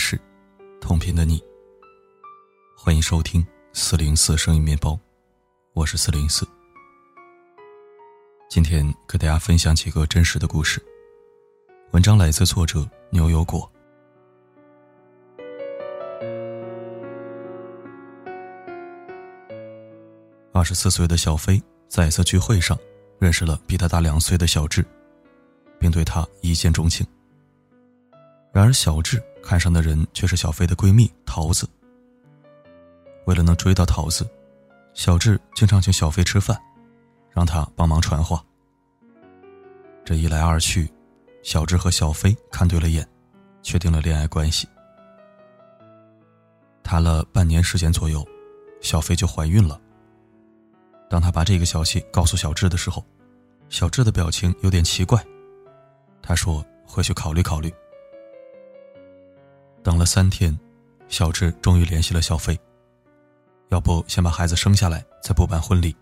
是，同频的你。欢迎收听四零四声音面包，我是四零四。今天给大家分享几个真实的故事。文章来自作者牛油果。二十四岁的小飞在一次聚会上认识了比他大两岁的小智，并对他一见钟情。然而，小智看上的人却是小飞的闺蜜桃子。为了能追到桃子，小智经常请小飞吃饭，让他帮忙传话。这一来二去，小智和小飞看对了眼，确定了恋爱关系。谈了半年时间左右，小飞就怀孕了。当他把这个消息告诉小智的时候，小智的表情有点奇怪。他说：“回去考虑考虑。”等了三天，小智终于联系了小飞。要不先把孩子生下来，再补办婚礼。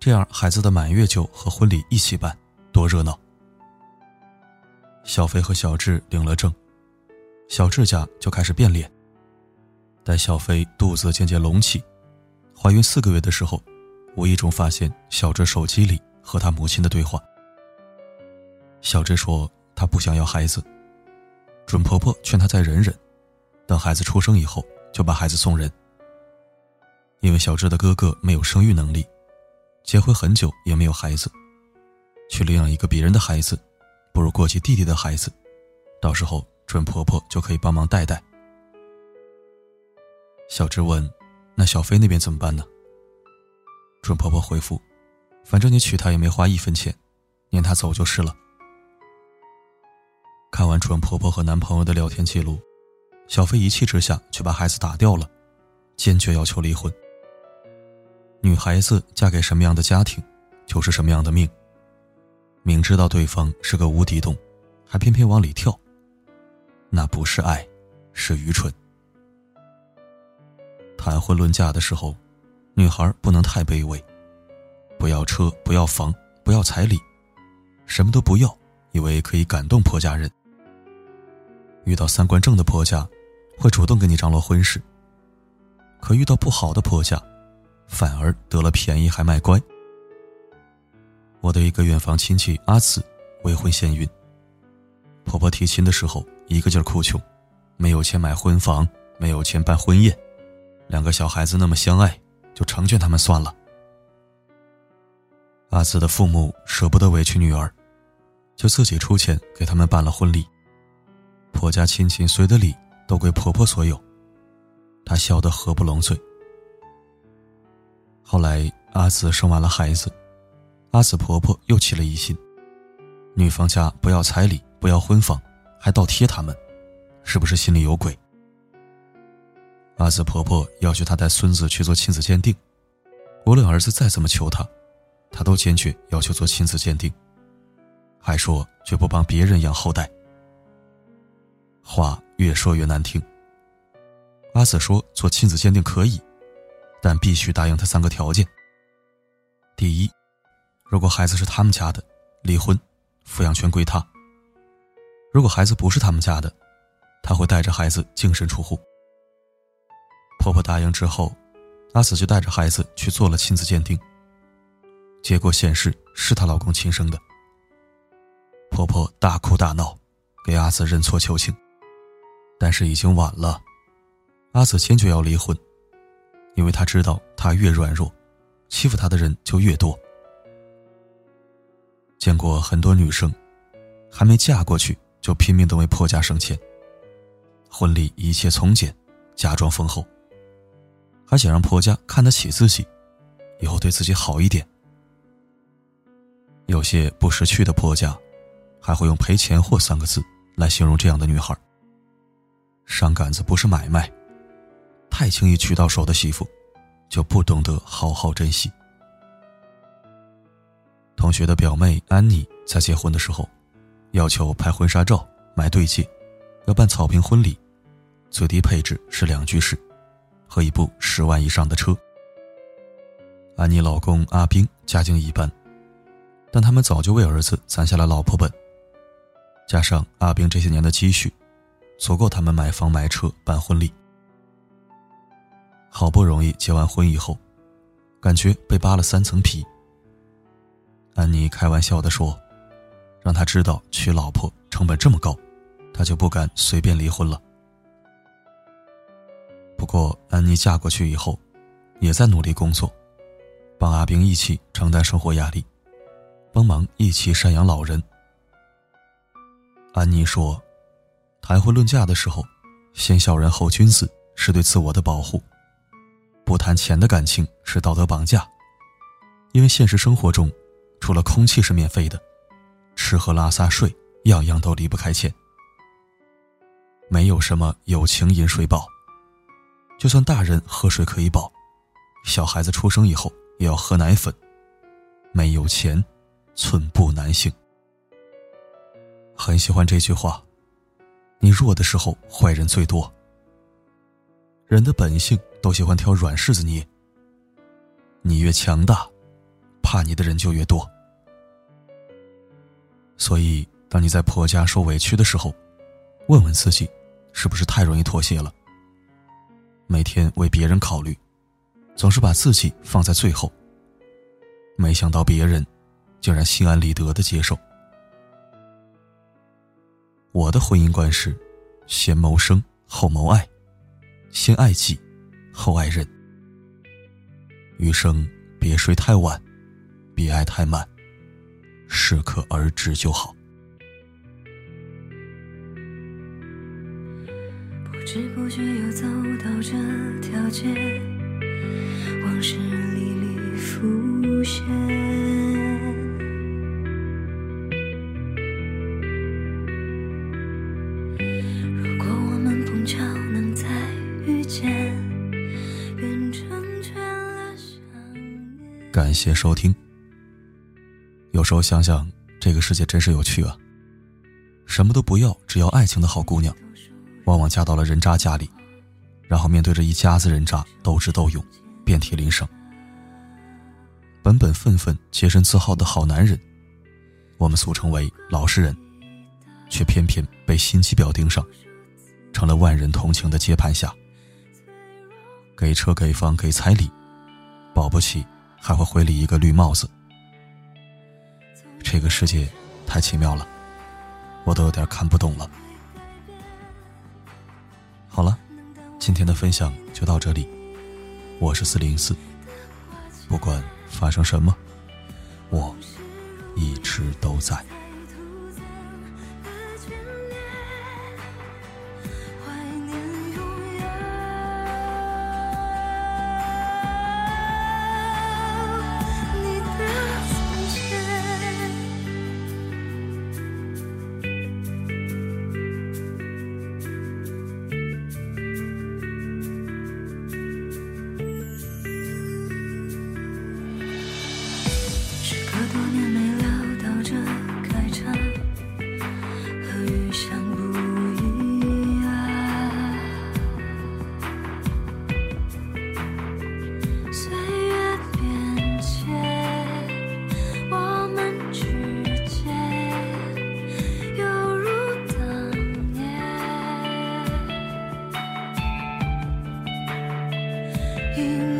这样孩子的满月酒和婚礼一起办，多热闹。小飞和小智领了证，小智家就开始变脸。待小飞肚子渐渐隆起，怀孕四个月的时候，无意中发现小智手机里和他母亲的对话。小智说他不想要孩子。准婆婆劝她再忍忍，等孩子出生以后就把孩子送人。因为小智的哥哥没有生育能力，结婚很久也没有孩子，去领养一个别人的孩子，不如过继弟弟的孩子，到时候准婆婆就可以帮忙带带。小智问：“那小飞那边怎么办呢？”准婆婆回复：“反正你娶她也没花一分钱，撵她走就是了。”看完准婆婆和男朋友的聊天记录，小飞一气之下就把孩子打掉了，坚决要求离婚。女孩子嫁给什么样的家庭，就是什么样的命。明知道对方是个无底洞，还偏偏往里跳，那不是爱，是愚蠢。谈婚论嫁的时候，女孩不能太卑微，不要车，不要房，不要彩礼，什么都不要，以为可以感动婆家人。遇到三观正的婆家，会主动给你张罗婚事；可遇到不好的婆家，反而得了便宜还卖乖。我的一个远房亲戚阿紫，未婚先孕。婆婆提亲的时候，一个劲儿哭穷，没有钱买婚房，没有钱办婚宴，两个小孩子那么相爱，就成全他们算了。阿紫的父母舍不得委屈女儿，就自己出钱给他们办了婚礼。婆家亲戚随的礼都归婆婆所有，她笑得合不拢嘴。后来阿紫生完了孩子，阿紫婆婆又起了疑心，女方家不要彩礼，不要婚房，还倒贴他们，是不是心里有鬼？阿紫婆婆要求她带孙子去做亲子鉴定，无论儿子再怎么求她，她都坚决要求做亲子鉴定，还说绝不帮别人养后代。话越说越难听。阿紫说：“做亲子鉴定可以，但必须答应他三个条件。第一，如果孩子是他们家的，离婚，抚养权归他；如果孩子不是他们家的，他会带着孩子净身出户。”婆婆答应之后，阿紫就带着孩子去做了亲子鉴定。结果显示是她老公亲生的。婆婆大哭大闹，给阿紫认错求情。但是已经晚了，阿紫坚决要离婚，因为她知道她越软弱，欺负她的人就越多。见过很多女生，还没嫁过去就拼命的为婆家省钱，婚礼一切从简，嫁妆丰厚，还想让婆家看得起自己，以后对自己好一点。有些不识趣的婆家，还会用“赔钱货”三个字来形容这样的女孩。上杆子不是买卖，太轻易娶到手的媳妇，就不懂得好好珍惜。同学的表妹安妮在结婚的时候，要求拍婚纱照、买对戒，要办草坪婚礼，最低配置是两居室，和一部十万以上的车。安妮老公阿兵家境一般，但他们早就为儿子攒下了老婆本，加上阿兵这些年的积蓄。足够他们买房买车办婚礼。好不容易结完婚以后，感觉被扒了三层皮。安妮开玩笑的说：“让他知道娶老婆成本这么高，他就不敢随便离婚了。”不过，安妮嫁过去以后，也在努力工作，帮阿兵一起承担生活压力，帮忙一起赡养老人。安妮说：“谈婚论嫁的时候，先小人后君子是对自我的保护，不谈钱的感情是道德绑架，因为现实生活中。”除了空气是免费的，吃喝拉撒睡样样都离不开钱。没有什么友情饮水饱，就算大人喝水可以饱，小孩子出生以后也要喝奶粉。没有钱，寸步难行。很喜欢这句话：你弱的时候，坏人最多。人的本性都喜欢挑软柿子捏。你越强大，怕你的人就越多。所以，当你在婆家受委屈的时候，问问自己，是不是太容易妥协了？每天为别人考虑，总是把自己放在最后。没想到别人竟然心安理得的接受。我的婚姻观是：先谋生，后谋爱；先爱己，后爱人。余生别睡太晚，别爱太满。适可而止就好。不知不觉又走到这条街，往事历历浮谢收听。有时候想想，这个世界真是有趣啊！什么都不要，只要爱情的好姑娘，往往嫁到了人渣家里，然后面对着一家子人渣斗智斗勇，遍体鳞伤。本本分分、洁身自好的好男人，我们俗称为老实人，却偏偏被心机婊盯上，成了万人同情的接盘侠。给车、给房、给彩礼，保不齐还会回礼一个绿帽子。这个世界太奇妙了，我都有点看不懂了。好了，今天的分享就到这里。我是四零四，不管发生什么，我一直都在。in